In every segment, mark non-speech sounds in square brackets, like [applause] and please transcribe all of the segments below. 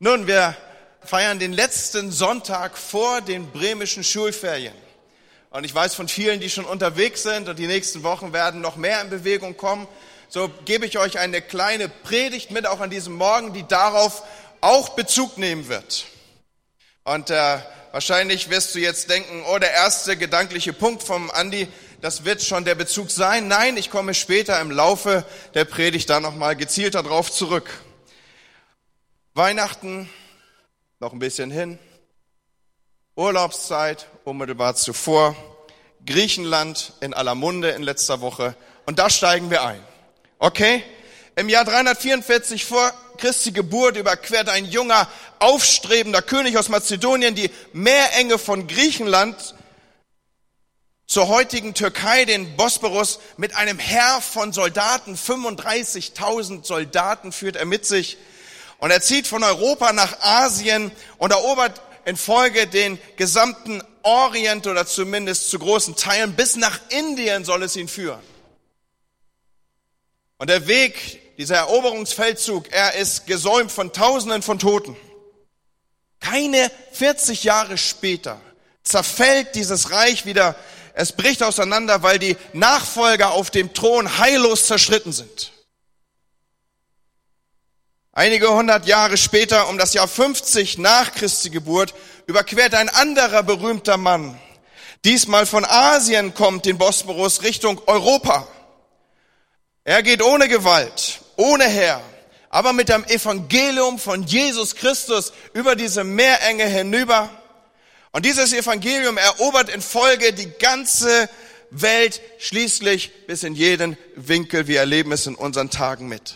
Nun, wir feiern den letzten Sonntag vor den bremischen Schulferien. Und ich weiß von vielen, die schon unterwegs sind und die nächsten Wochen werden noch mehr in Bewegung kommen. So gebe ich euch eine kleine Predigt mit, auch an diesem Morgen, die darauf auch Bezug nehmen wird. Und äh, wahrscheinlich wirst du jetzt denken, oh, der erste gedankliche Punkt vom Andi, das wird schon der Bezug sein. Nein, ich komme später im Laufe der Predigt da nochmal gezielt darauf zurück. Weihnachten, noch ein bisschen hin. Urlaubszeit, unmittelbar zuvor. Griechenland in aller Munde in letzter Woche. Und da steigen wir ein. Okay? Im Jahr 344 vor Christi Geburt überquert ein junger, aufstrebender König aus Mazedonien die Meerenge von Griechenland zur heutigen Türkei, den Bosporus, mit einem Heer von Soldaten, 35.000 Soldaten führt er mit sich. Und er zieht von Europa nach Asien und erobert in Folge den gesamten Orient oder zumindest zu großen Teilen bis nach Indien soll es ihn führen. Und der Weg, dieser Eroberungsfeldzug, er ist gesäumt von Tausenden von Toten. Keine 40 Jahre später zerfällt dieses Reich wieder. Es bricht auseinander, weil die Nachfolger auf dem Thron heillos zerschritten sind. Einige hundert Jahre später, um das Jahr 50 nach Christi Geburt, überquert ein anderer berühmter Mann, diesmal von Asien kommt, den Bosporus Richtung Europa. Er geht ohne Gewalt, ohne Herr, aber mit dem Evangelium von Jesus Christus über diese Meerenge hinüber. Und dieses Evangelium erobert in Folge die ganze Welt schließlich bis in jeden Winkel. Wir erleben es in unseren Tagen mit.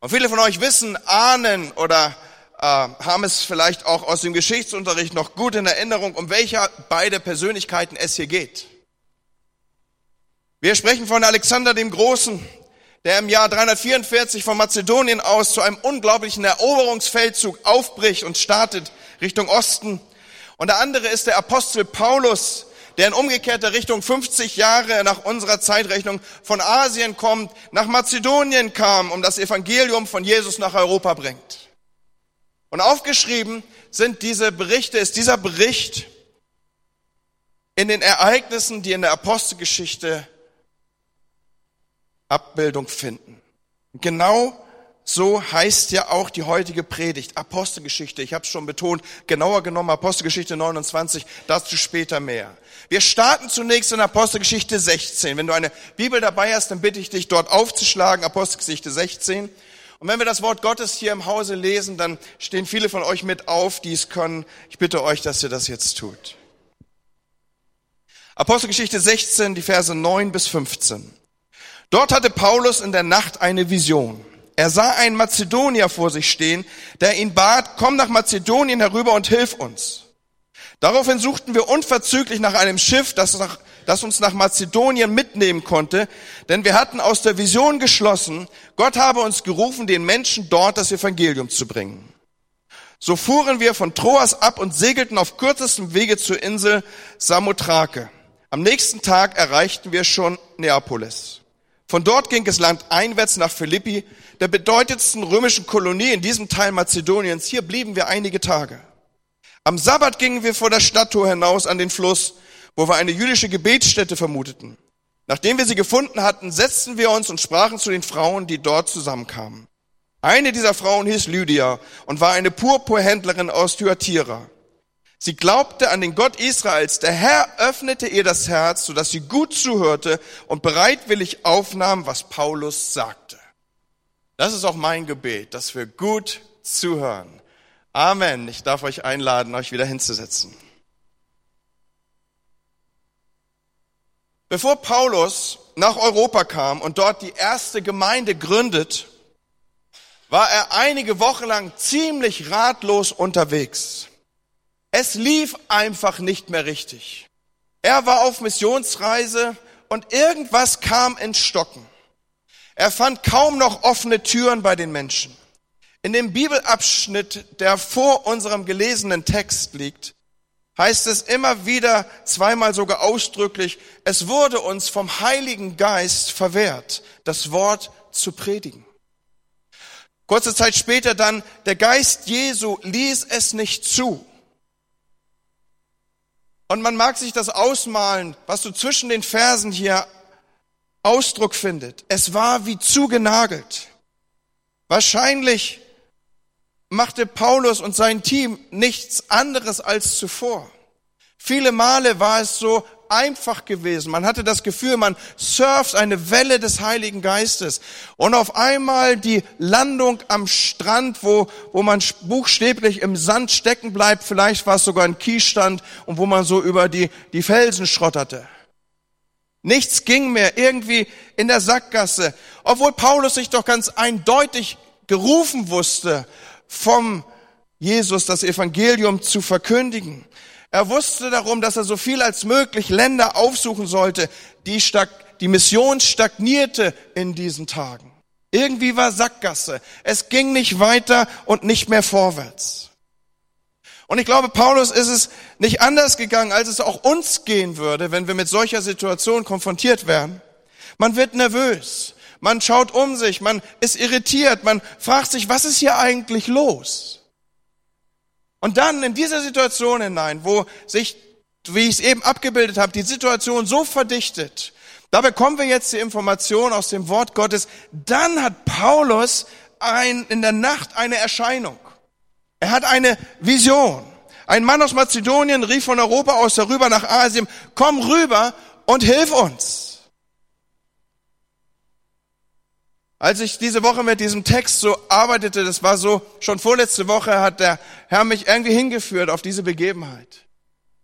Und viele von euch wissen, ahnen oder äh, haben es vielleicht auch aus dem Geschichtsunterricht noch gut in Erinnerung, um welche beide Persönlichkeiten es hier geht. Wir sprechen von Alexander dem Großen, der im Jahr 344 von Mazedonien aus zu einem unglaublichen Eroberungsfeldzug aufbricht und startet Richtung Osten. Und der andere ist der Apostel Paulus, der in umgekehrter Richtung 50 Jahre nach unserer Zeitrechnung von Asien kommt, nach Mazedonien kam, um das Evangelium von Jesus nach Europa bringt. Und aufgeschrieben sind diese Berichte, ist dieser Bericht in den Ereignissen, die in der Apostelgeschichte Abbildung finden. Genau so heißt ja auch die heutige Predigt, Apostelgeschichte. Ich habe es schon betont, genauer genommen Apostelgeschichte 29, dazu später mehr. Wir starten zunächst in Apostelgeschichte 16. Wenn du eine Bibel dabei hast, dann bitte ich dich dort aufzuschlagen, Apostelgeschichte 16. Und wenn wir das Wort Gottes hier im Hause lesen, dann stehen viele von euch mit auf, die es können. Ich bitte euch, dass ihr das jetzt tut. Apostelgeschichte 16, die Verse 9 bis 15. Dort hatte Paulus in der Nacht eine Vision. Er sah einen Mazedonier vor sich stehen, der ihn bat, komm nach Mazedonien herüber und hilf uns. Daraufhin suchten wir unverzüglich nach einem Schiff, das, nach, das, uns nach Mazedonien mitnehmen konnte, denn wir hatten aus der Vision geschlossen, Gott habe uns gerufen, den Menschen dort das Evangelium zu bringen. So fuhren wir von Troas ab und segelten auf kürzestem Wege zur Insel Samothrake. Am nächsten Tag erreichten wir schon Neapolis. Von dort ging es landeinwärts nach Philippi, der bedeutendsten römischen Kolonie in diesem Teil Mazedoniens. Hier blieben wir einige Tage. Am Sabbat gingen wir vor der Stadttor hinaus an den Fluss, wo wir eine jüdische Gebetsstätte vermuteten. Nachdem wir sie gefunden hatten, setzten wir uns und sprachen zu den Frauen, die dort zusammenkamen. Eine dieser Frauen hieß Lydia und war eine Purpurhändlerin aus Thyatira. Sie glaubte an den Gott Israels. Der Herr öffnete ihr das Herz, sodass sie gut zuhörte und bereitwillig aufnahm, was Paulus sagte. Das ist auch mein Gebet, dass wir gut zuhören. Amen. Ich darf euch einladen, euch wieder hinzusetzen. Bevor Paulus nach Europa kam und dort die erste Gemeinde gründet, war er einige Wochen lang ziemlich ratlos unterwegs. Es lief einfach nicht mehr richtig. Er war auf Missionsreise und irgendwas kam ins Stocken. Er fand kaum noch offene Türen bei den Menschen. In dem Bibelabschnitt, der vor unserem gelesenen Text liegt, heißt es immer wieder, zweimal sogar ausdrücklich, es wurde uns vom Heiligen Geist verwehrt, das Wort zu predigen. Kurze Zeit später dann, der Geist Jesu ließ es nicht zu. Und man mag sich das ausmalen, was so zwischen den Versen hier Ausdruck findet. Es war wie zugenagelt. Wahrscheinlich machte Paulus und sein Team nichts anderes als zuvor. Viele Male war es so einfach gewesen. Man hatte das Gefühl, man surft eine Welle des Heiligen Geistes. Und auf einmal die Landung am Strand, wo, wo man buchstäblich im Sand stecken bleibt. Vielleicht war es sogar ein Kiesstand und wo man so über die, die Felsen schrotterte. Nichts ging mehr, irgendwie in der Sackgasse. Obwohl Paulus sich doch ganz eindeutig gerufen wusste, vom Jesus das Evangelium zu verkündigen. Er wusste darum, dass er so viel als möglich Länder aufsuchen sollte. Die, Stag die Mission stagnierte in diesen Tagen. Irgendwie war Sackgasse. Es ging nicht weiter und nicht mehr vorwärts. Und ich glaube, Paulus ist es nicht anders gegangen, als es auch uns gehen würde, wenn wir mit solcher Situation konfrontiert werden. Man wird nervös, man schaut um sich, man ist irritiert, man fragt sich, was ist hier eigentlich los? Und dann in dieser Situation hinein, wo sich, wie ich es eben abgebildet habe, die Situation so verdichtet, da bekommen wir jetzt die Information aus dem Wort Gottes, dann hat Paulus ein, in der Nacht eine Erscheinung. Er hat eine Vision. Ein Mann aus Mazedonien rief von Europa aus darüber nach Asien, komm rüber und hilf uns. Als ich diese Woche mit diesem Text so arbeitete, das war so, schon vorletzte Woche hat der Herr mich irgendwie hingeführt auf diese Begebenheit.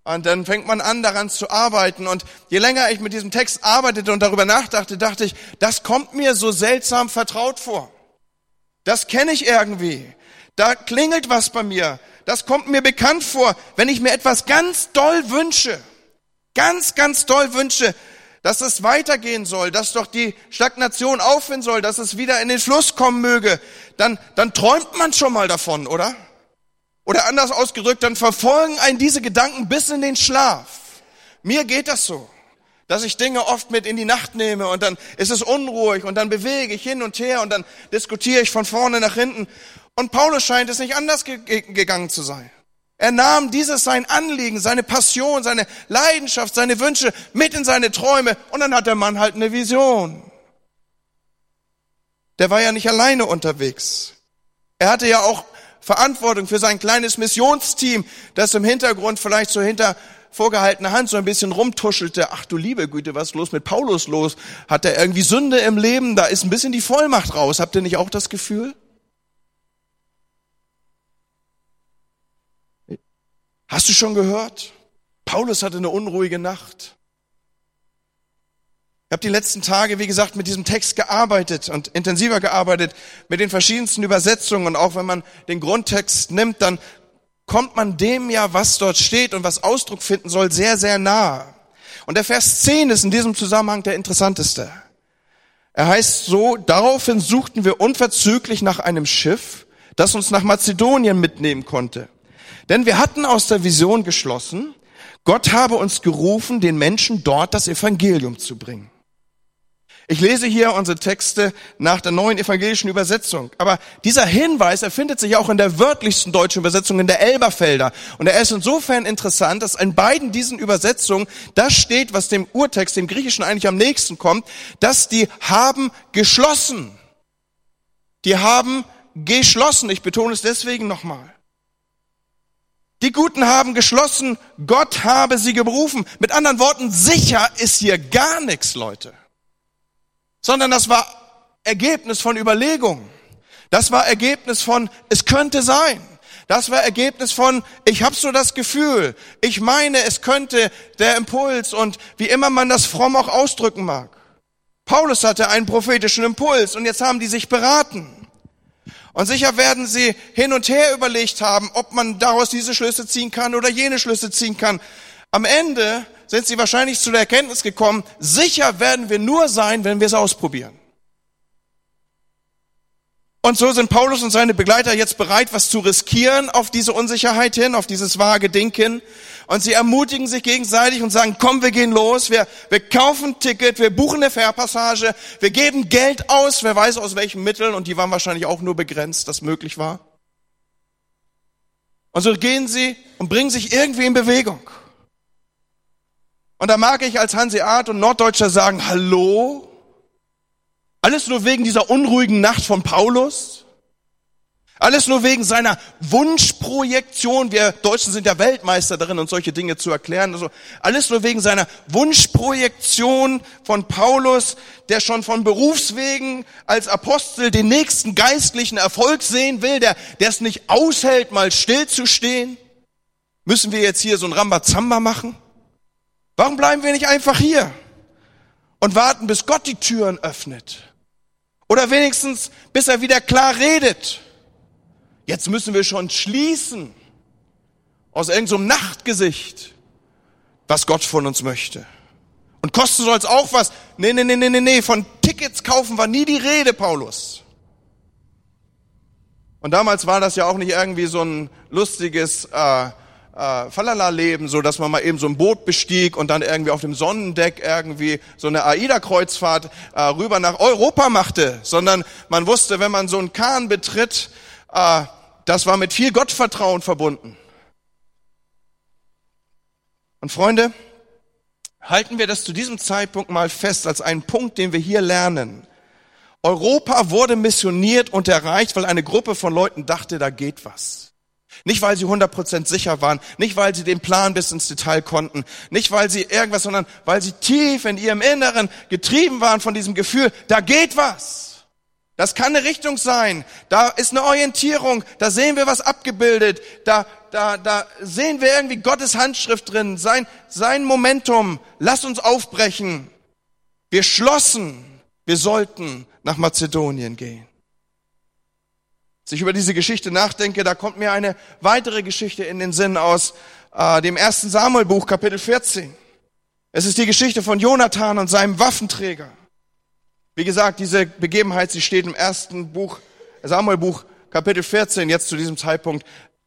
Und dann fängt man an, daran zu arbeiten. Und je länger ich mit diesem Text arbeitete und darüber nachdachte, dachte ich, das kommt mir so seltsam vertraut vor. Das kenne ich irgendwie. Da klingelt was bei mir. Das kommt mir bekannt vor, wenn ich mir etwas ganz doll wünsche. Ganz, ganz doll wünsche, dass es weitergehen soll, dass doch die Stagnation aufhören soll, dass es wieder in den Fluss kommen möge, dann, dann träumt man schon mal davon, oder? Oder anders ausgedrückt, dann verfolgen einen diese Gedanken bis in den Schlaf. Mir geht das so, dass ich Dinge oft mit in die Nacht nehme und dann ist es unruhig und dann bewege ich hin und her und dann diskutiere ich von vorne nach hinten. Und Paulus scheint es nicht anders gegangen zu sein. Er nahm dieses sein Anliegen, seine Passion, seine Leidenschaft, seine Wünsche mit in seine Träume und dann hat der Mann halt eine Vision. Der war ja nicht alleine unterwegs. Er hatte ja auch Verantwortung für sein kleines Missionsteam, das im Hintergrund vielleicht so hinter vorgehaltener Hand so ein bisschen rumtuschelte. Ach du liebe Güte, was ist los mit Paulus los? Hat er irgendwie Sünde im Leben? Da ist ein bisschen die Vollmacht raus. Habt ihr nicht auch das Gefühl? Hast du schon gehört? Paulus hatte eine unruhige Nacht. Ich habe die letzten Tage, wie gesagt, mit diesem Text gearbeitet und intensiver gearbeitet, mit den verschiedensten Übersetzungen. Und auch wenn man den Grundtext nimmt, dann kommt man dem ja, was dort steht und was Ausdruck finden soll, sehr, sehr nah. Und der Vers 10 ist in diesem Zusammenhang der interessanteste. Er heißt so, daraufhin suchten wir unverzüglich nach einem Schiff, das uns nach Mazedonien mitnehmen konnte. Denn wir hatten aus der Vision geschlossen, Gott habe uns gerufen, den Menschen dort das Evangelium zu bringen. Ich lese hier unsere Texte nach der neuen evangelischen Übersetzung. Aber dieser Hinweis, er findet sich auch in der wörtlichsten deutschen Übersetzung, in der Elberfelder. Und er ist insofern interessant, dass in beiden diesen Übersetzungen das steht, was dem Urtext, dem Griechischen eigentlich am nächsten kommt, dass die haben geschlossen. Die haben geschlossen. Ich betone es deswegen nochmal. Die Guten haben geschlossen, Gott habe sie gerufen. Mit anderen Worten, sicher ist hier gar nichts, Leute. Sondern das war Ergebnis von Überlegungen. Das war Ergebnis von, es könnte sein. Das war Ergebnis von, ich habe so das Gefühl, ich meine, es könnte der Impuls und wie immer man das fromm auch ausdrücken mag. Paulus hatte einen prophetischen Impuls und jetzt haben die sich beraten. Und sicher werden sie hin und her überlegt haben, ob man daraus diese Schlüsse ziehen kann oder jene Schlüsse ziehen kann. Am Ende sind sie wahrscheinlich zu der Erkenntnis gekommen, sicher werden wir nur sein, wenn wir es ausprobieren. Und so sind Paulus und seine Begleiter jetzt bereit, was zu riskieren auf diese Unsicherheit hin, auf dieses vage Dinken. Und sie ermutigen sich gegenseitig und sagen, komm, wir gehen los, wir, wir kaufen ein Ticket, wir buchen eine Fährpassage, wir geben Geld aus, wer weiß aus welchen Mitteln, und die waren wahrscheinlich auch nur begrenzt, das möglich war. Und so gehen sie und bringen sich irgendwie in Bewegung. Und da mag ich als Hanseat und Norddeutscher sagen, hallo? Alles nur wegen dieser unruhigen Nacht von Paulus? Alles nur wegen seiner Wunschprojektion. Wir Deutschen sind ja Weltmeister darin, uns solche Dinge zu erklären. Also alles nur wegen seiner Wunschprojektion von Paulus, der schon von Berufswegen als Apostel den nächsten geistlichen Erfolg sehen will, der, der es nicht aushält, mal stillzustehen. Müssen wir jetzt hier so ein Rambazamba machen? Warum bleiben wir nicht einfach hier und warten, bis Gott die Türen öffnet? Oder wenigstens, bis er wieder klar redet. Jetzt müssen wir schon schließen aus irgendeinem Nachtgesicht, was Gott von uns möchte. Und kosten soll es auch was. Nee, nee, nee, nee, nee, nee, von Tickets kaufen war nie die Rede, Paulus. Und damals war das ja auch nicht irgendwie so ein lustiges äh, äh, Falala-Leben, so dass man mal eben so ein Boot bestieg und dann irgendwie auf dem Sonnendeck irgendwie so eine AIDA-Kreuzfahrt äh, rüber nach Europa machte, sondern man wusste, wenn man so einen Kahn betritt, äh, das war mit viel Gottvertrauen verbunden. Und Freunde, halten wir das zu diesem Zeitpunkt mal fest als einen Punkt, den wir hier lernen. Europa wurde missioniert und erreicht, weil eine Gruppe von Leuten dachte, da geht was. Nicht, weil sie 100% sicher waren, nicht, weil sie den Plan bis ins Detail konnten, nicht, weil sie irgendwas, sondern weil sie tief in ihrem Inneren getrieben waren von diesem Gefühl, da geht was. Das kann eine Richtung sein, da ist eine Orientierung, da sehen wir was abgebildet, da, da, da sehen wir irgendwie Gottes Handschrift drin, sein, sein Momentum, lass uns aufbrechen. Wir schlossen, wir sollten nach Mazedonien gehen. Als ich über diese Geschichte nachdenke, da kommt mir eine weitere Geschichte in den Sinn aus äh, dem ersten Samuelbuch, Kapitel 14. Es ist die Geschichte von Jonathan und seinem Waffenträger. Wie gesagt, diese Begebenheit, sie steht im ersten Buch, Samuelbuch, Kapitel 14. Jetzt zu diesem Zeitpunkt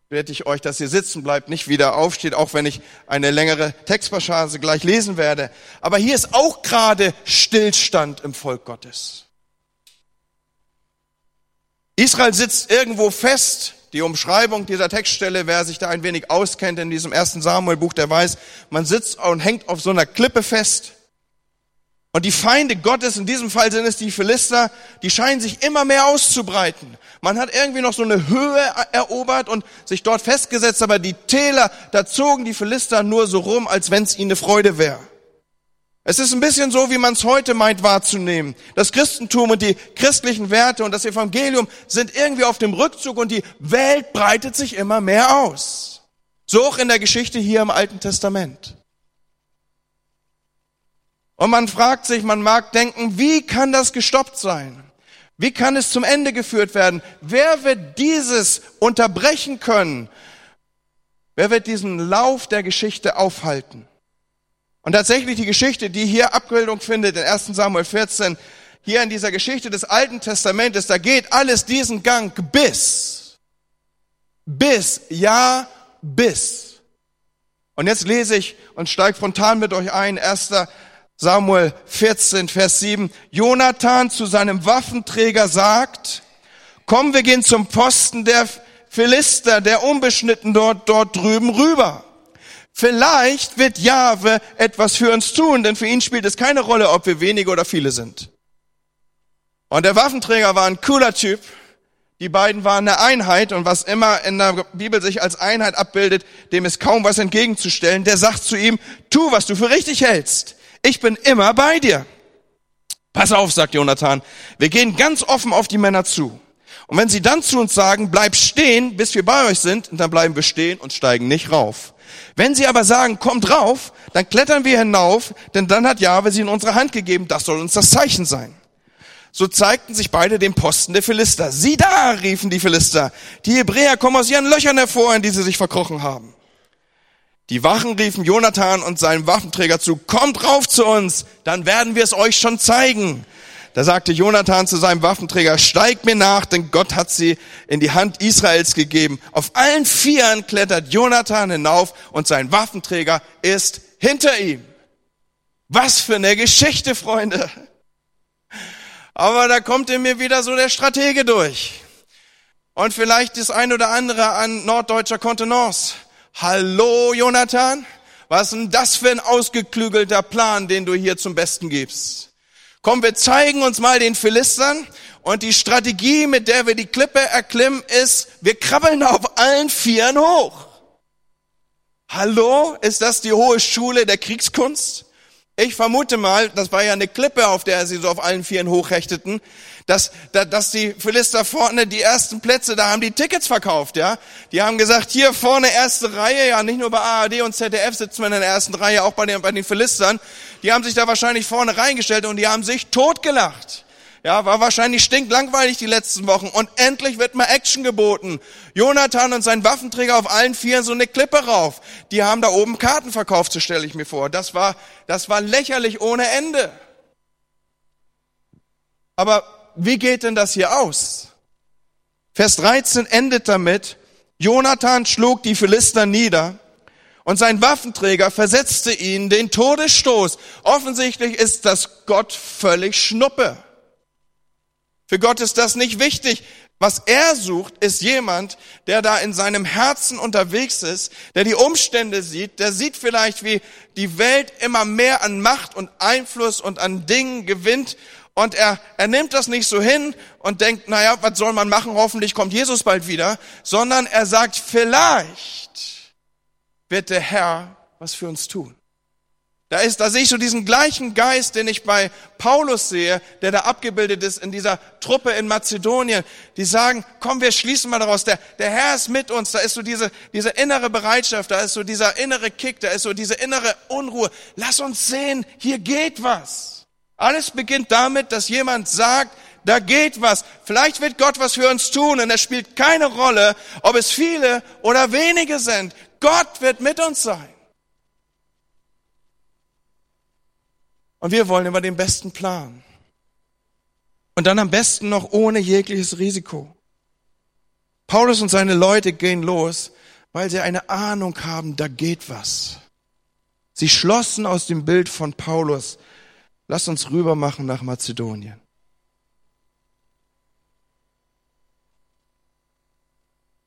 werde ich euch, dass ihr sitzen bleibt, nicht wieder aufsteht, auch wenn ich eine längere Textpassage gleich lesen werde. Aber hier ist auch gerade Stillstand im Volk Gottes. Israel sitzt irgendwo fest. Die Umschreibung dieser Textstelle, wer sich da ein wenig auskennt in diesem ersten Samuelbuch, der weiß, man sitzt und hängt auf so einer Klippe fest. Und die Feinde Gottes, in diesem Fall sind es die Philister, die scheinen sich immer mehr auszubreiten. Man hat irgendwie noch so eine Höhe erobert und sich dort festgesetzt, aber die Täler, da zogen die Philister nur so rum, als wenn es ihnen eine Freude wäre. Es ist ein bisschen so, wie man es heute meint wahrzunehmen. Das Christentum und die christlichen Werte und das Evangelium sind irgendwie auf dem Rückzug und die Welt breitet sich immer mehr aus. So auch in der Geschichte hier im Alten Testament. Und man fragt sich, man mag denken, wie kann das gestoppt sein? Wie kann es zum Ende geführt werden? Wer wird dieses unterbrechen können? Wer wird diesen Lauf der Geschichte aufhalten? Und tatsächlich die Geschichte, die hier Abbildung findet in 1 Samuel 14, hier in dieser Geschichte des Alten Testamentes, da geht alles diesen Gang bis, bis, ja, bis. Und jetzt lese ich und steige frontal mit euch ein, 1. Samuel 14, Vers 7. Jonathan zu seinem Waffenträger sagt, komm, wir gehen zum Posten der Philister, der unbeschnitten dort, dort drüben rüber. Vielleicht wird Jahwe etwas für uns tun, denn für ihn spielt es keine Rolle, ob wir wenige oder viele sind. Und der Waffenträger war ein cooler Typ. Die beiden waren eine Einheit und was immer in der Bibel sich als Einheit abbildet, dem ist kaum was entgegenzustellen. Der sagt zu ihm, tu, was du für richtig hältst. Ich bin immer bei dir. Pass auf, sagt Jonathan. Wir gehen ganz offen auf die Männer zu. Und wenn sie dann zu uns sagen, bleib stehen, bis wir bei euch sind, dann bleiben wir stehen und steigen nicht rauf. Wenn sie aber sagen, kommt rauf, dann klettern wir hinauf, denn dann hat Jahwe sie in unsere Hand gegeben. Das soll uns das Zeichen sein. So zeigten sich beide dem Posten der Philister. Sieh da, riefen die Philister. Die Hebräer kommen aus ihren Löchern hervor, in die sie sich verkrochen haben. Die Wachen riefen Jonathan und seinem Waffenträger zu, kommt rauf zu uns, dann werden wir es euch schon zeigen. Da sagte Jonathan zu seinem Waffenträger, steig mir nach, denn Gott hat sie in die Hand Israels gegeben. Auf allen Vieren klettert Jonathan hinauf und sein Waffenträger ist hinter ihm. Was für eine Geschichte, Freunde. Aber da kommt in mir wieder so der Stratege durch. Und vielleicht das ein oder andere an norddeutscher Kontenance. Hallo, Jonathan? Was denn das für ein ausgeklügelter Plan, den du hier zum Besten gibst? Komm, wir zeigen uns mal den Philistern und die Strategie, mit der wir die Klippe erklimmen, ist, wir krabbeln auf allen Vieren hoch. Hallo? Ist das die hohe Schule der Kriegskunst? Ich vermute mal, das war ja eine Klippe, auf der sie so auf allen Vieren hochrechteten, dass, dass die Philister vorne die ersten Plätze, da haben die Tickets verkauft, ja. Die haben gesagt, hier vorne erste Reihe, ja, nicht nur bei ARD und ZDF sitzen wir in der ersten Reihe, auch bei den, bei den Philistern. Die haben sich da wahrscheinlich vorne reingestellt und die haben sich totgelacht. Ja, war wahrscheinlich stinklangweilig die letzten Wochen. Und endlich wird mal Action geboten. Jonathan und sein Waffenträger auf allen Vieren so eine Klippe rauf. Die haben da oben Karten verkauft, so stelle ich mir vor. Das war, das war lächerlich ohne Ende. Aber wie geht denn das hier aus? Vers 13 endet damit, Jonathan schlug die Philister nieder und sein Waffenträger versetzte ihnen den Todesstoß. Offensichtlich ist das Gott völlig Schnuppe. Für Gott ist das nicht wichtig. Was er sucht, ist jemand, der da in seinem Herzen unterwegs ist, der die Umstände sieht, der sieht vielleicht, wie die Welt immer mehr an Macht und Einfluss und an Dingen gewinnt und er, er nimmt das nicht so hin und denkt, naja, was soll man machen, hoffentlich kommt Jesus bald wieder, sondern er sagt, vielleicht wird der Herr was für uns tun. Da ist, da sehe ich so diesen gleichen Geist, den ich bei Paulus sehe, der da abgebildet ist in dieser Truppe in Mazedonien. Die sagen, komm, wir schließen mal daraus. Der, der Herr ist mit uns. Da ist so diese, diese innere Bereitschaft, da ist so dieser innere Kick, da ist so diese innere Unruhe. Lass uns sehen, hier geht was. Alles beginnt damit, dass jemand sagt, da geht was. Vielleicht wird Gott was für uns tun und es spielt keine Rolle, ob es viele oder wenige sind. Gott wird mit uns sein. Und wir wollen immer den besten Plan. Und dann am besten noch ohne jegliches Risiko. Paulus und seine Leute gehen los, weil sie eine Ahnung haben, da geht was. Sie schlossen aus dem Bild von Paulus, lass uns rüber machen nach Mazedonien.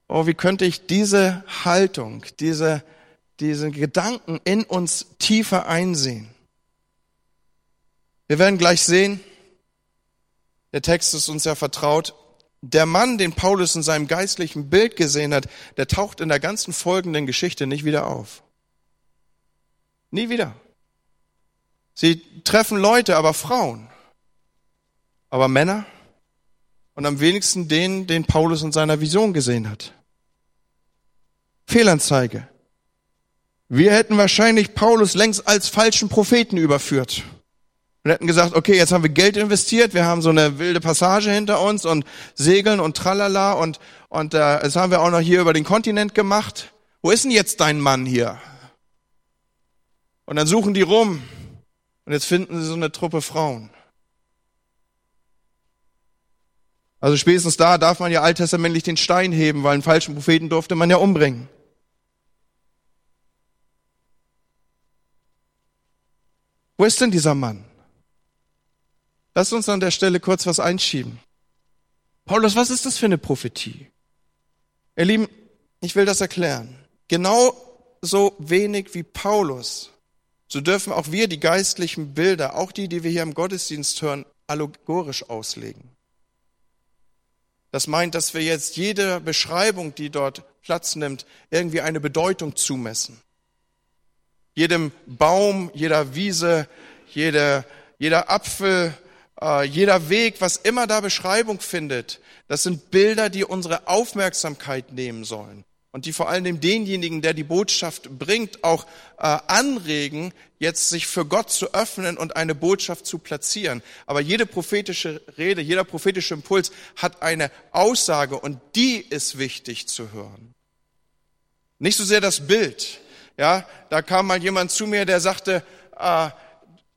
Oh, wie könnte ich diese Haltung, diese, diese Gedanken in uns tiefer einsehen? Wir werden gleich sehen, der Text ist uns ja vertraut, der Mann, den Paulus in seinem geistlichen Bild gesehen hat, der taucht in der ganzen folgenden Geschichte nicht wieder auf. Nie wieder. Sie treffen Leute, aber Frauen. Aber Männer und am wenigsten den, den Paulus in seiner Vision gesehen hat. Fehlanzeige. Wir hätten wahrscheinlich Paulus längst als falschen Propheten überführt und hätten gesagt, okay, jetzt haben wir Geld investiert, wir haben so eine wilde Passage hinter uns und Segeln und Tralala und, und äh, das haben wir auch noch hier über den Kontinent gemacht. Wo ist denn jetzt dein Mann hier? Und dann suchen die rum und jetzt finden sie so eine Truppe Frauen. Also spätestens da darf man ja alttestamentlich den Stein heben, weil einen falschen Propheten durfte man ja umbringen. Wo ist denn dieser Mann? Lass uns an der Stelle kurz was einschieben. Paulus, was ist das für eine Prophetie? Ihr Lieben, ich will das erklären. Genau so wenig wie Paulus, so dürfen auch wir die geistlichen Bilder, auch die, die wir hier im Gottesdienst hören, allegorisch auslegen. Das meint, dass wir jetzt jede Beschreibung, die dort Platz nimmt, irgendwie eine Bedeutung zumessen. Jedem Baum, jeder Wiese, jeder, jeder Apfel, äh, jeder Weg, was immer da Beschreibung findet, das sind Bilder, die unsere Aufmerksamkeit nehmen sollen und die vor allem denjenigen, der die Botschaft bringt, auch äh, anregen, jetzt sich für Gott zu öffnen und eine Botschaft zu platzieren. Aber jede prophetische Rede, jeder prophetische Impuls hat eine Aussage und die ist wichtig zu hören. Nicht so sehr das Bild. Ja, da kam mal jemand zu mir, der sagte, äh,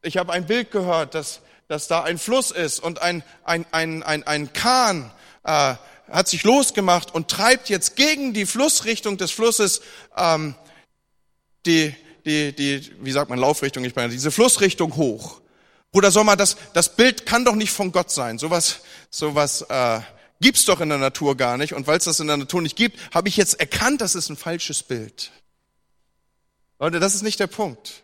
ich habe ein Bild gehört, das dass da ein Fluss ist und ein, ein, ein, ein, ein Kahn äh, hat sich losgemacht und treibt jetzt gegen die Flussrichtung des Flusses ähm, die, die, die, wie sagt man, Laufrichtung, ich meine, diese Flussrichtung hoch. Bruder Sommer, das, das Bild kann doch nicht von Gott sein. Sowas, sowas äh, gibt's doch in der Natur gar nicht. Und weil es das in der Natur nicht gibt, habe ich jetzt erkannt, das ist ein falsches Bild. Leute, das ist nicht der Punkt.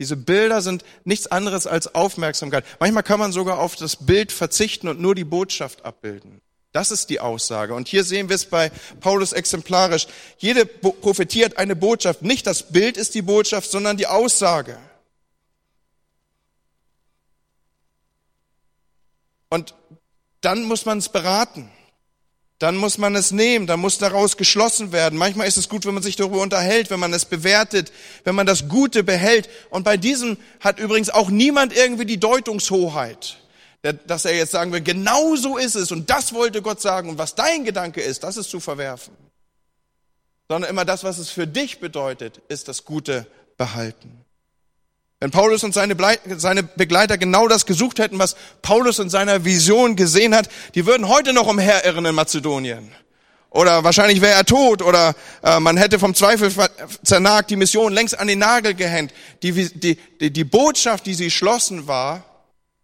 Diese Bilder sind nichts anderes als Aufmerksamkeit. Manchmal kann man sogar auf das Bild verzichten und nur die Botschaft abbilden. Das ist die Aussage. Und hier sehen wir es bei Paulus exemplarisch. Jede Prophetie hat eine Botschaft. Nicht das Bild ist die Botschaft, sondern die Aussage. Und dann muss man es beraten. Dann muss man es nehmen, dann muss daraus geschlossen werden. Manchmal ist es gut, wenn man sich darüber unterhält, wenn man es bewertet, wenn man das Gute behält. Und bei diesem hat übrigens auch niemand irgendwie die Deutungshoheit dass er jetzt sagen will, genau so ist es und das wollte Gott sagen und was dein Gedanke ist, das ist zu verwerfen. Sondern immer das, was es für dich bedeutet, ist das Gute behalten. Wenn Paulus und seine Begleiter genau das gesucht hätten, was Paulus in seiner Vision gesehen hat, die würden heute noch umherirren in Mazedonien. Oder wahrscheinlich wäre er tot oder äh, man hätte vom Zweifel zernagt, die Mission längst an den Nagel gehängt. Die, die, die, die Botschaft, die sie schlossen, war,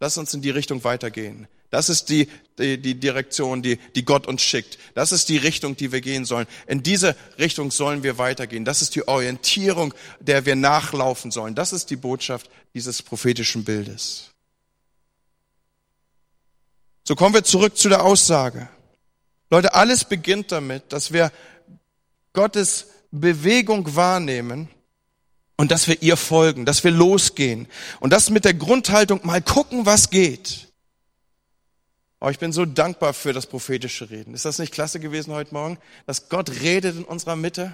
Lass uns in die Richtung weitergehen. Das ist die, die, die Direktion, die, die Gott uns schickt. Das ist die Richtung, die wir gehen sollen. In diese Richtung sollen wir weitergehen. Das ist die Orientierung, der wir nachlaufen sollen. Das ist die Botschaft dieses prophetischen Bildes. So kommen wir zurück zu der Aussage. Leute, alles beginnt damit, dass wir Gottes Bewegung wahrnehmen und dass wir ihr folgen, dass wir losgehen und das mit der Grundhaltung mal gucken, was geht. Oh, ich bin so dankbar für das prophetische Reden. Ist das nicht klasse gewesen heute Morgen, dass Gott redet in unserer Mitte?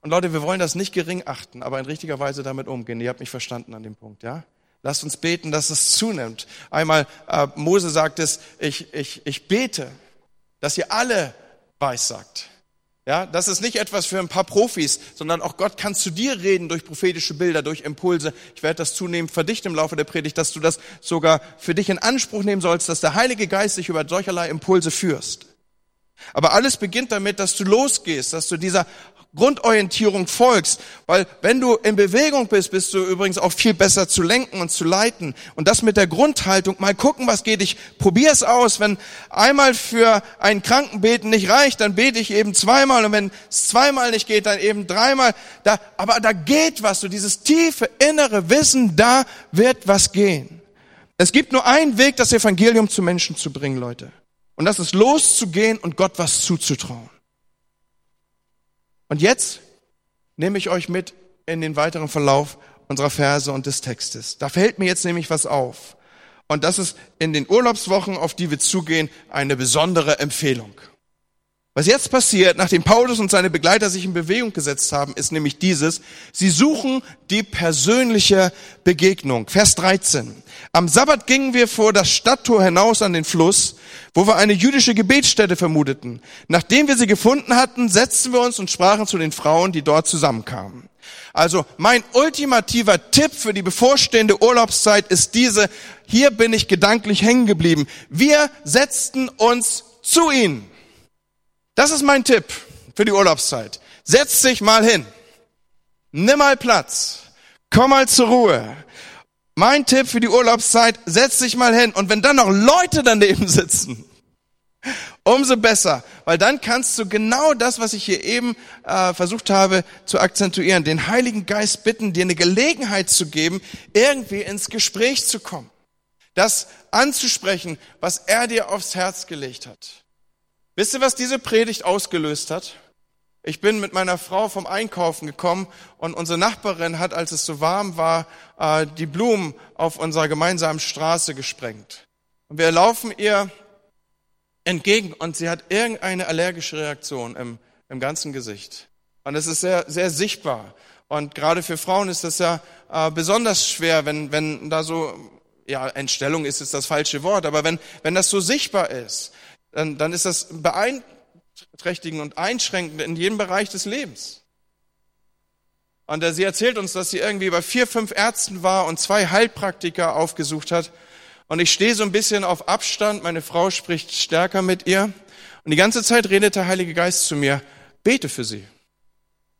Und Leute, wir wollen das nicht gering achten, aber in richtiger Weise damit umgehen. Ihr habt mich verstanden an dem Punkt, ja? Lasst uns beten, dass es zunimmt. Einmal, äh, Mose sagt es, ich, ich, ich bete, dass ihr alle weissagt. Ja, das ist nicht etwas für ein paar Profis, sondern auch Gott kann zu dir reden durch prophetische Bilder, durch Impulse. Ich werde das zunehmend verdichten im Laufe der Predigt, dass du das sogar für dich in Anspruch nehmen sollst, dass der Heilige Geist dich über solcherlei Impulse führst. Aber alles beginnt damit, dass du losgehst, dass du dieser Grundorientierung folgst, weil wenn du in Bewegung bist, bist du übrigens auch viel besser zu lenken und zu leiten. Und das mit der Grundhaltung, mal gucken, was geht. Ich probiere es aus. Wenn einmal für einen Kranken beten nicht reicht, dann bete ich eben zweimal. Und wenn es zweimal nicht geht, dann eben dreimal. Da, aber da geht was, so dieses tiefe innere Wissen, da wird was gehen. Es gibt nur einen Weg, das Evangelium zu Menschen zu bringen, Leute. Und das ist loszugehen und Gott was zuzutrauen. Und jetzt nehme ich euch mit in den weiteren Verlauf unserer Verse und des Textes. Da fällt mir jetzt nämlich was auf. Und das ist in den Urlaubswochen, auf die wir zugehen, eine besondere Empfehlung. Was jetzt passiert, nachdem Paulus und seine Begleiter sich in Bewegung gesetzt haben, ist nämlich dieses. Sie suchen die persönliche Begegnung. Vers 13. Am Sabbat gingen wir vor das Stadttor hinaus an den Fluss, wo wir eine jüdische Gebetsstätte vermuteten. Nachdem wir sie gefunden hatten, setzten wir uns und sprachen zu den Frauen, die dort zusammenkamen. Also mein ultimativer Tipp für die bevorstehende Urlaubszeit ist diese. Hier bin ich gedanklich hängen geblieben. Wir setzten uns zu ihnen. Das ist mein Tipp für die Urlaubszeit. Setz dich mal hin. Nimm mal Platz. Komm mal zur Ruhe. Mein Tipp für die Urlaubszeit, setz dich mal hin. Und wenn dann noch Leute daneben [laughs] sitzen, umso besser, weil dann kannst du genau das, was ich hier eben äh, versucht habe zu akzentuieren, den Heiligen Geist bitten, dir eine Gelegenheit zu geben, irgendwie ins Gespräch zu kommen. Das anzusprechen, was er dir aufs Herz gelegt hat. Wisst ihr, was diese Predigt ausgelöst hat? Ich bin mit meiner Frau vom Einkaufen gekommen und unsere Nachbarin hat, als es so warm war, äh, die Blumen auf unserer gemeinsamen Straße gesprengt. Und wir laufen ihr entgegen und sie hat irgendeine allergische Reaktion im, im ganzen Gesicht. Und es ist sehr, sehr sichtbar. Und gerade für Frauen ist das ja äh, besonders schwer, wenn, wenn da so, ja, Entstellung ist jetzt das falsche Wort, aber wenn, wenn das so sichtbar ist dann, dann ist das beeinträchtigend und einschränkend in jedem Bereich des Lebens. Und sie erzählt uns, dass sie irgendwie bei vier, fünf Ärzten war und zwei Heilpraktiker aufgesucht hat. und ich stehe so ein bisschen auf Abstand, meine Frau spricht stärker mit ihr und die ganze Zeit redet der Heilige Geist zu mir, bete für sie.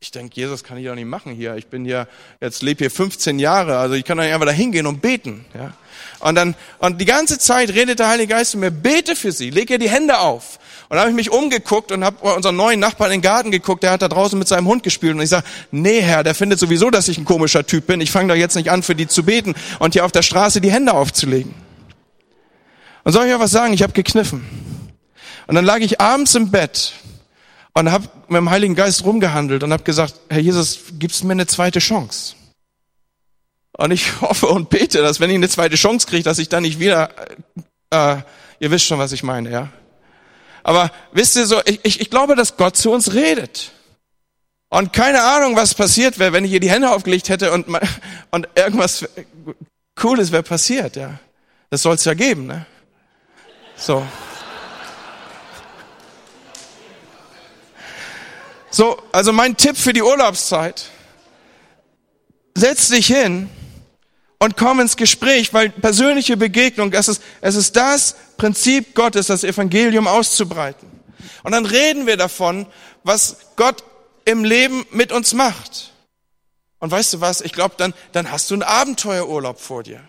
Ich denke, Jesus kann ich doch nicht machen hier. Ich bin hier, jetzt lebe hier 15 Jahre, also ich kann doch nicht einfach da hingehen und beten. Ja? Und dann, und die ganze Zeit redet der Heilige Geist zu mir, bete für sie, leg ihr die Hände auf. Und dann habe ich mich umgeguckt und habe unseren neuen Nachbarn in den Garten geguckt, der hat da draußen mit seinem Hund gespielt. Und ich sage, nee Herr, der findet sowieso, dass ich ein komischer Typ bin. Ich fange doch jetzt nicht an, für die zu beten und hier auf der Straße die Hände aufzulegen. Und soll ich euch was sagen? Ich habe gekniffen. Und dann lag ich abends im Bett und habe mit dem Heiligen Geist rumgehandelt und habe gesagt, Herr Jesus, gibst mir eine zweite Chance? Und ich [laughs] hoffe und bete, dass wenn ich eine zweite Chance kriege, dass ich dann nicht wieder, äh, ihr wisst schon, was ich meine, ja. Aber wisst ihr so, ich, ich, ich glaube, dass Gott zu uns redet. Und keine Ahnung, was passiert wäre, wenn ich ihr die Hände aufgelegt hätte und, [laughs] und irgendwas Cooles wäre passiert, ja. Das soll es ja geben, ne? So. So, also mein Tipp für die Urlaubszeit. Setz dich hin und komm ins Gespräch, weil persönliche Begegnung, es ist, es ist das Prinzip Gottes, das Evangelium auszubreiten. Und dann reden wir davon, was Gott im Leben mit uns macht. Und weißt du was? Ich glaube, dann, dann hast du einen Abenteuerurlaub vor dir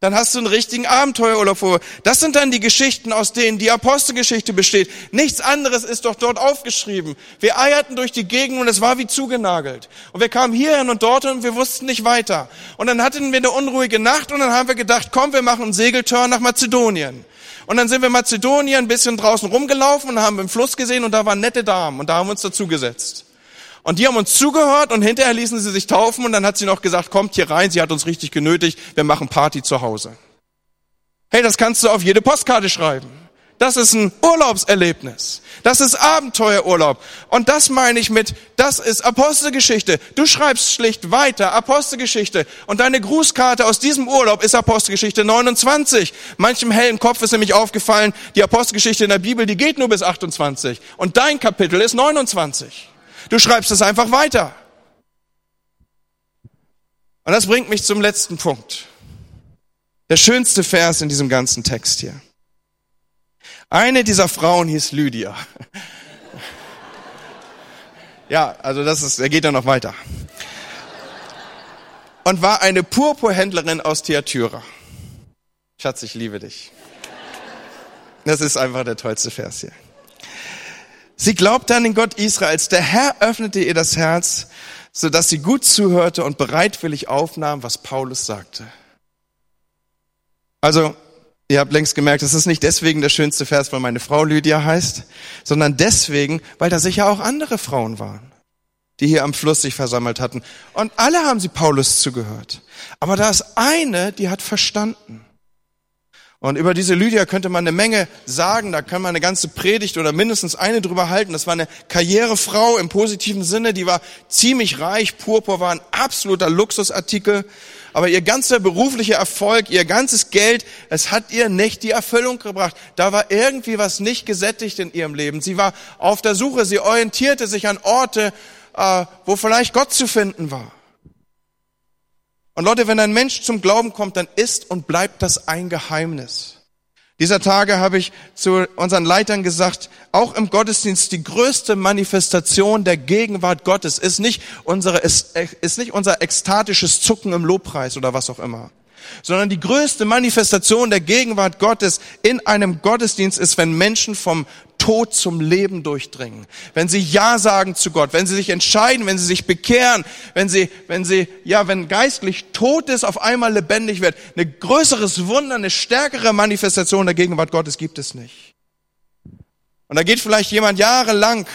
dann hast du einen richtigen Abenteuerurlaub vor. Das sind dann die Geschichten, aus denen die Apostelgeschichte besteht. Nichts anderes ist doch dort aufgeschrieben. Wir eierten durch die Gegend und es war wie zugenagelt. Und wir kamen hierhin und dort und wir wussten nicht weiter. Und dann hatten wir eine unruhige Nacht und dann haben wir gedacht, komm, wir machen einen Segeltörn nach Mazedonien. Und dann sind wir Mazedonien ein bisschen draußen rumgelaufen und haben im Fluss gesehen und da waren nette Damen und da haben wir uns dazugesetzt. Und die haben uns zugehört und hinterher ließen sie sich taufen und dann hat sie noch gesagt, kommt hier rein, sie hat uns richtig genötigt, wir machen Party zu Hause. Hey, das kannst du auf jede Postkarte schreiben. Das ist ein Urlaubserlebnis. Das ist Abenteuerurlaub. Und das meine ich mit, das ist Apostelgeschichte. Du schreibst schlicht weiter Apostelgeschichte. Und deine Grußkarte aus diesem Urlaub ist Apostelgeschichte 29. Manchem hellen Kopf ist nämlich aufgefallen, die Apostelgeschichte in der Bibel, die geht nur bis 28. Und dein Kapitel ist 29. Du schreibst es einfach weiter. Und das bringt mich zum letzten Punkt. Der schönste Vers in diesem ganzen Text hier. Eine dieser Frauen hieß Lydia. [laughs] Ja, also das ist, er geht ja noch weiter. Und war eine Purpurhändlerin aus Thyatira. Schatz, ich liebe dich. Das ist einfach der tollste Vers hier. Sie glaubte an den Gott Israels. Der Herr öffnete ihr das Herz, so dass sie gut zuhörte und bereitwillig aufnahm, was Paulus sagte. Also, ihr habt längst gemerkt, es ist nicht deswegen der schönste Vers, weil meine Frau Lydia heißt, sondern deswegen, weil da sicher auch andere Frauen waren, die hier am Fluss sich versammelt hatten. Und alle haben sie Paulus zugehört. Aber da ist eine, die hat verstanden. Und über diese Lydia könnte man eine Menge sagen, da kann man eine ganze Predigt oder mindestens eine drüber halten. Das war eine Karrierefrau im positiven Sinne, die war ziemlich reich, Purpur war ein absoluter Luxusartikel, aber ihr ganzer beruflicher Erfolg, ihr ganzes Geld, es hat ihr nicht die Erfüllung gebracht. Da war irgendwie was nicht gesättigt in ihrem Leben. Sie war auf der Suche, sie orientierte sich an Orte, äh, wo vielleicht Gott zu finden war. Und Leute, wenn ein Mensch zum Glauben kommt, dann ist und bleibt das ein Geheimnis. Dieser Tage habe ich zu unseren Leitern gesagt, auch im Gottesdienst die größte Manifestation der Gegenwart Gottes ist nicht unsere, ist, ist nicht unser ekstatisches Zucken im Lobpreis oder was auch immer, sondern die größte Manifestation der Gegenwart Gottes in einem Gottesdienst ist, wenn Menschen vom Tod zum Leben durchdringen. Wenn sie Ja sagen zu Gott, wenn sie sich entscheiden, wenn sie sich bekehren, wenn sie, wenn sie, ja, wenn geistlich tot ist, auf einmal lebendig wird. Ein größeres Wunder, eine stärkere Manifestation der Gegenwart Gottes gibt es nicht. Und da geht vielleicht jemand jahrelang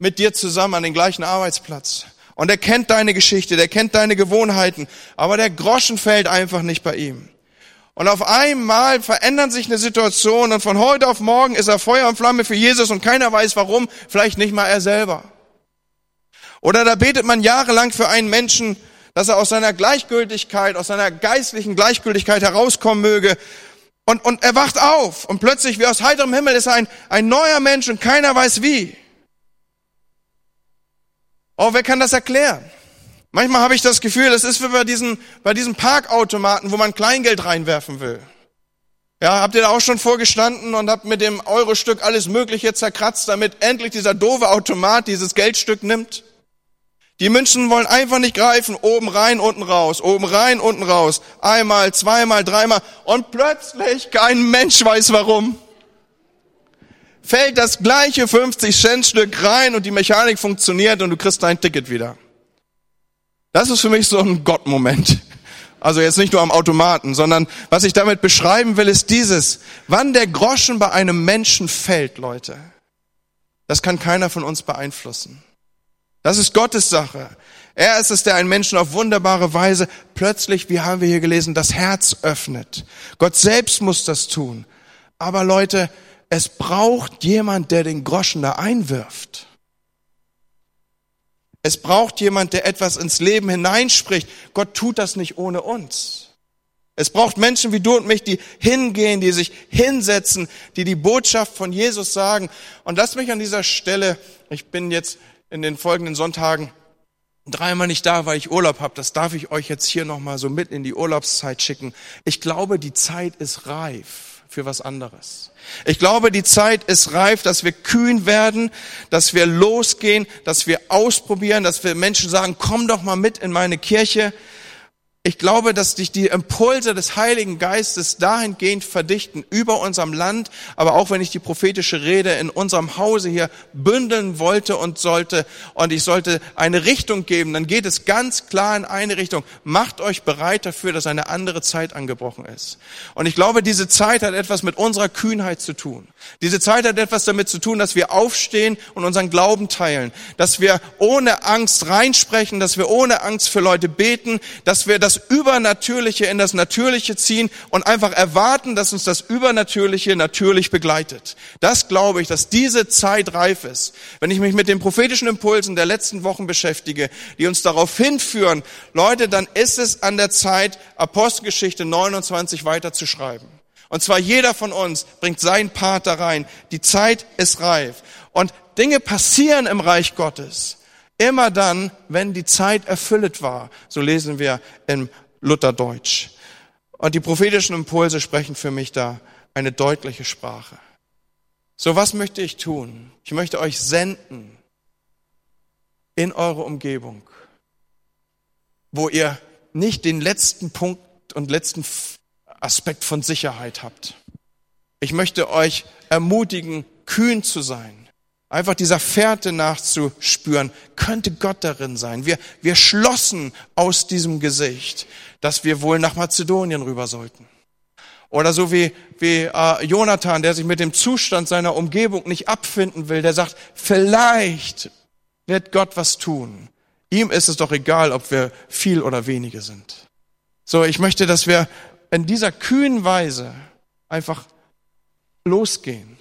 mit dir zusammen an den gleichen Arbeitsplatz. Und er kennt deine Geschichte, der kennt deine Gewohnheiten, aber der Groschen fällt einfach nicht bei ihm. Und auf einmal verändern sich eine Situation und von heute auf morgen ist er Feuer und Flamme für Jesus und keiner weiß warum, vielleicht nicht mal er selber. Oder da betet man jahrelang für einen Menschen, dass er aus seiner Gleichgültigkeit, aus seiner geistlichen Gleichgültigkeit herauskommen möge. Und, und er wacht auf und plötzlich wie aus heiterem Himmel ist er ein, ein neuer Mensch und keiner weiß wie. Oh, wer kann das erklären? Manchmal habe ich das Gefühl, das ist wie bei diesen, bei diesen Parkautomaten, wo man Kleingeld reinwerfen will. Ja, habt ihr da auch schon vorgestanden und habt mit dem Eurostück alles Mögliche zerkratzt, damit endlich dieser doofe Automat dieses Geldstück nimmt? Die Menschen wollen einfach nicht greifen, oben rein, unten raus, oben rein, unten raus, einmal, zweimal, dreimal und plötzlich kein Mensch weiß warum. Fällt das gleiche 50 Cent Stück rein und die Mechanik funktioniert und du kriegst dein Ticket wieder. Das ist für mich so ein Gottmoment. Also jetzt nicht nur am Automaten, sondern was ich damit beschreiben will, ist dieses, wann der Groschen bei einem Menschen fällt, Leute. Das kann keiner von uns beeinflussen. Das ist Gottes Sache. Er ist es, der einen Menschen auf wunderbare Weise plötzlich, wie haben wir hier gelesen, das Herz öffnet. Gott selbst muss das tun. Aber Leute, es braucht jemand, der den Groschen da einwirft. Es braucht jemand, der etwas ins Leben hineinspricht. Gott tut das nicht ohne uns. Es braucht Menschen wie du und mich, die hingehen, die sich hinsetzen, die die Botschaft von Jesus sagen. Und lass mich an dieser Stelle, ich bin jetzt in den folgenden Sonntagen dreimal nicht da, weil ich Urlaub habe. Das darf ich euch jetzt hier nochmal so mit in die Urlaubszeit schicken. Ich glaube, die Zeit ist reif für was anderes. Ich glaube, die Zeit ist reif, dass wir kühn werden, dass wir losgehen, dass wir ausprobieren, dass wir Menschen sagen, komm doch mal mit in meine Kirche. Ich glaube, dass dich die Impulse des Heiligen Geistes dahingehend verdichten über unserem Land, aber auch wenn ich die prophetische Rede in unserem Hause hier bündeln wollte und sollte und ich sollte eine Richtung geben, dann geht es ganz klar in eine Richtung. Macht euch bereit dafür, dass eine andere Zeit angebrochen ist. Und ich glaube, diese Zeit hat etwas mit unserer Kühnheit zu tun. Diese Zeit hat etwas damit zu tun, dass wir aufstehen und unseren Glauben teilen, dass wir ohne Angst reinsprechen, dass wir ohne Angst für Leute beten, dass wir das das Übernatürliche in das Natürliche ziehen und einfach erwarten, dass uns das Übernatürliche natürlich begleitet. Das glaube ich, dass diese Zeit reif ist. Wenn ich mich mit den prophetischen Impulsen der letzten Wochen beschäftige, die uns darauf hinführen, Leute, dann ist es an der Zeit, Apostelgeschichte 29 weiterzuschreiben. Und zwar jeder von uns bringt seinen Part da rein. Die Zeit ist reif. Und Dinge passieren im Reich Gottes. Immer dann, wenn die Zeit erfüllt war. So lesen wir im Lutherdeutsch. Und die prophetischen Impulse sprechen für mich da eine deutliche Sprache. So, was möchte ich tun? Ich möchte euch senden in eure Umgebung, wo ihr nicht den letzten Punkt und letzten Aspekt von Sicherheit habt. Ich möchte euch ermutigen, kühn zu sein, einfach dieser Fährte nachzuspüren, könnte Gott darin sein. Wir, wir schlossen aus diesem Gesicht, dass wir wohl nach Mazedonien rüber sollten. Oder so wie, wie äh, Jonathan, der sich mit dem Zustand seiner Umgebung nicht abfinden will, der sagt, vielleicht wird Gott was tun. Ihm ist es doch egal, ob wir viel oder wenige sind. So, ich möchte, dass wir in dieser kühnen Weise einfach losgehen.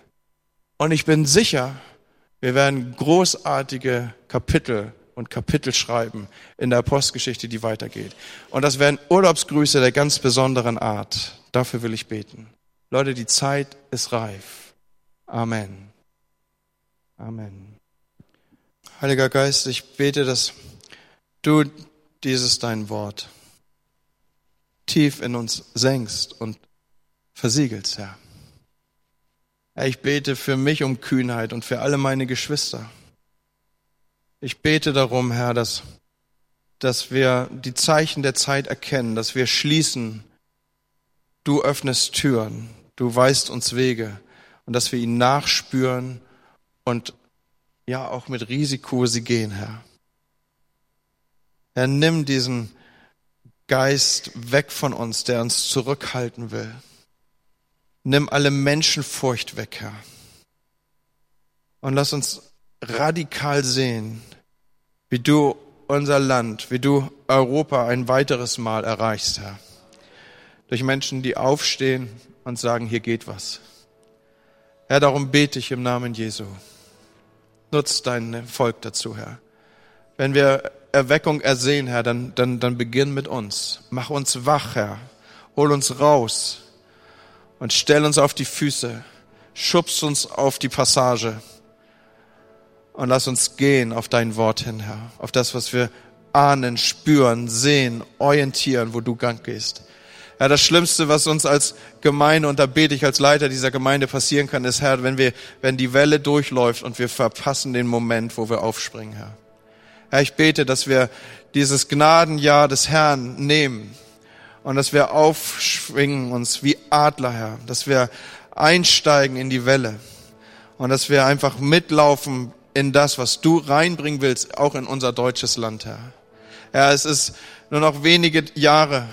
Und ich bin sicher, wir werden großartige Kapitel und Kapitel schreiben in der Apostelgeschichte, die weitergeht. Und das werden Urlaubsgrüße der ganz besonderen Art. Dafür will ich beten. Leute, die Zeit ist reif. Amen. Amen. Heiliger Geist, ich bete, dass du dieses dein Wort tief in uns senkst und versiegelst, Herr. Herr, ich bete für mich um Kühnheit und für alle meine Geschwister. Ich bete darum, Herr, dass, dass wir die Zeichen der Zeit erkennen, dass wir schließen. Du öffnest Türen, du weißt uns Wege und dass wir ihnen nachspüren und ja auch mit Risiko sie gehen, Herr. Herr, nimm diesen Geist weg von uns, der uns zurückhalten will. Nimm alle Menschenfurcht weg, Herr. Und lass uns radikal sehen, wie du unser Land, wie du Europa ein weiteres Mal erreichst, Herr. Durch Menschen, die aufstehen und sagen, hier geht was. Herr, darum bete ich im Namen Jesu. Nutz dein Volk dazu, Herr. Wenn wir Erweckung ersehen, Herr, dann, dann, dann beginn mit uns. Mach uns wach, Herr. Hol uns raus und stell uns auf die Füße, schubst uns auf die Passage und lass uns gehen auf dein Wort hin, Herr, auf das, was wir ahnen, spüren, sehen, orientieren, wo du Gang gehst. Ja, das Schlimmste, was uns als Gemeinde, und da bete ich als Leiter dieser Gemeinde passieren kann, ist, Herr, wenn wir, wenn die Welle durchläuft und wir verpassen den Moment, wo wir aufspringen, Herr. Herr, ich bete, dass wir dieses Gnadenjahr des Herrn nehmen und dass wir aufschwingen uns wie Adler, Herr, dass wir einsteigen in die Welle. Und dass wir einfach mitlaufen in das, was du reinbringen willst, auch in unser deutsches Land, Herr. Ja, es ist nur noch wenige Jahre,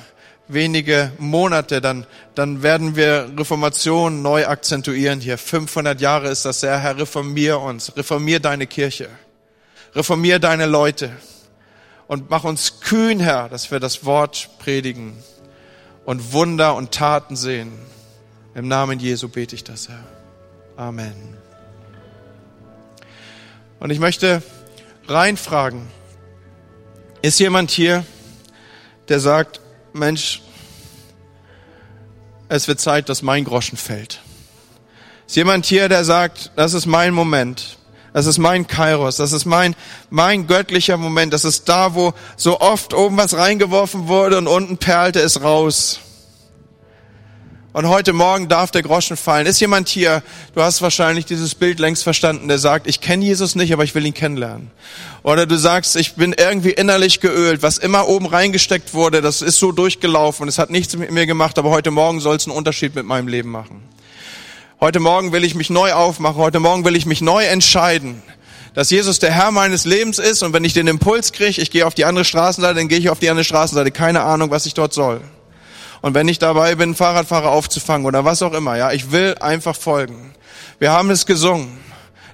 wenige Monate, dann, dann werden wir Reformation neu akzentuieren hier. 500 Jahre ist das sehr, Herr, reformier uns, reformier deine Kirche, reformier deine Leute. Und mach uns kühn, Herr, dass wir das Wort predigen und Wunder und Taten sehen. Im Namen Jesu bete ich das, Herr. Amen. Und ich möchte reinfragen, ist jemand hier, der sagt, Mensch, es wird Zeit, dass mein Groschen fällt. Ist jemand hier, der sagt, das ist mein Moment. Das ist mein Kairos. Das ist mein, mein göttlicher Moment. Das ist da, wo so oft oben was reingeworfen wurde und unten perlte es raus. Und heute Morgen darf der Groschen fallen. Ist jemand hier, du hast wahrscheinlich dieses Bild längst verstanden, der sagt, ich kenne Jesus nicht, aber ich will ihn kennenlernen. Oder du sagst, ich bin irgendwie innerlich geölt, was immer oben reingesteckt wurde, das ist so durchgelaufen es hat nichts mit mir gemacht, aber heute Morgen soll es einen Unterschied mit meinem Leben machen. Heute Morgen will ich mich neu aufmachen, heute Morgen will ich mich neu entscheiden, dass Jesus der Herr meines Lebens ist und wenn ich den Impuls kriege, ich gehe auf die andere Straßenseite, dann gehe ich auf die andere Straßenseite, keine Ahnung, was ich dort soll. Und wenn ich dabei bin, Fahrradfahrer aufzufangen oder was auch immer, ja, ich will einfach folgen. Wir haben es gesungen.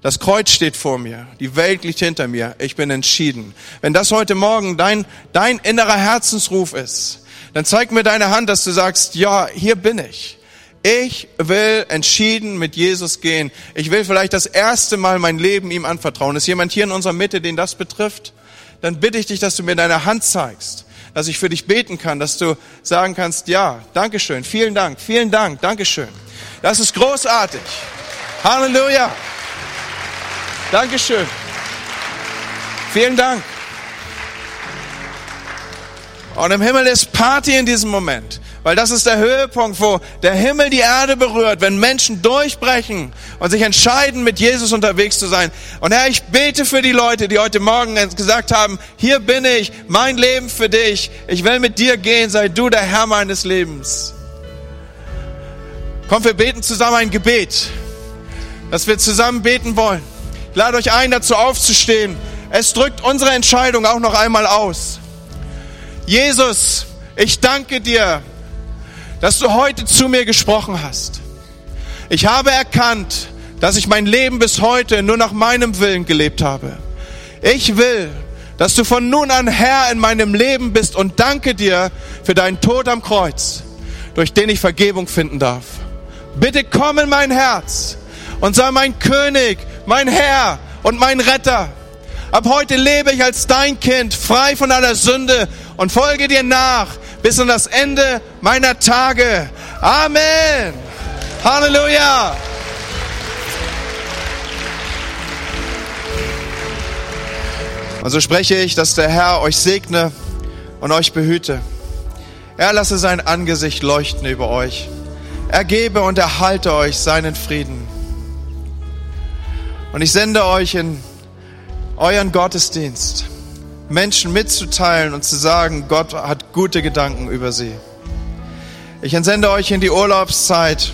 Das Kreuz steht vor mir. Die Welt liegt hinter mir. Ich bin entschieden. Wenn das heute Morgen dein, dein innerer Herzensruf ist, dann zeig mir deine Hand, dass du sagst, ja, hier bin ich. Ich will entschieden mit Jesus gehen. Ich will vielleicht das erste Mal mein Leben ihm anvertrauen. Ist jemand hier in unserer Mitte, den das betrifft? Dann bitte ich dich, dass du mir deine Hand zeigst dass ich für dich beten kann, dass du sagen kannst, ja, Dankeschön, vielen Dank, vielen Dank, Dankeschön. Das ist großartig. Halleluja. Dankeschön. Vielen Dank. Und im Himmel ist Party in diesem Moment. Weil das ist der Höhepunkt, wo der Himmel die Erde berührt, wenn Menschen durchbrechen und sich entscheiden, mit Jesus unterwegs zu sein. Und Herr, ich bete für die Leute, die heute Morgen gesagt haben, hier bin ich, mein Leben für dich. Ich will mit dir gehen, sei du der Herr meines Lebens. Komm, wir beten zusammen ein Gebet, dass wir zusammen beten wollen. Ich lade euch ein, dazu aufzustehen. Es drückt unsere Entscheidung auch noch einmal aus. Jesus, ich danke dir, dass du heute zu mir gesprochen hast. Ich habe erkannt, dass ich mein Leben bis heute nur nach meinem Willen gelebt habe. Ich will, dass du von nun an Herr in meinem Leben bist und danke dir für deinen Tod am Kreuz, durch den ich Vergebung finden darf. Bitte komm in mein Herz und sei mein König, mein Herr und mein Retter. Ab heute lebe ich als dein Kind, frei von aller Sünde und folge dir nach bis an das Ende meiner Tage. Amen. Halleluja. Und so spreche ich, dass der Herr euch segne und euch behüte. Er lasse sein Angesicht leuchten über euch. Er gebe und erhalte euch seinen Frieden. Und ich sende euch in euren Gottesdienst Menschen mitzuteilen und zu sagen, Gott hat gute Gedanken über sie. Ich entsende euch in die Urlaubszeit.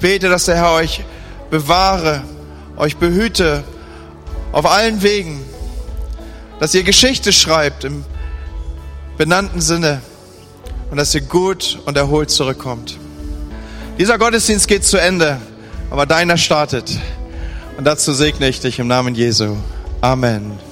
bete, dass der Herr euch bewahre, euch behüte auf allen Wegen, dass ihr Geschichte schreibt im benannten Sinne und dass ihr gut und erholt zurückkommt. Dieser Gottesdienst geht zu Ende, aber deiner startet. Und dazu segne ich dich im Namen Jesu. Amen.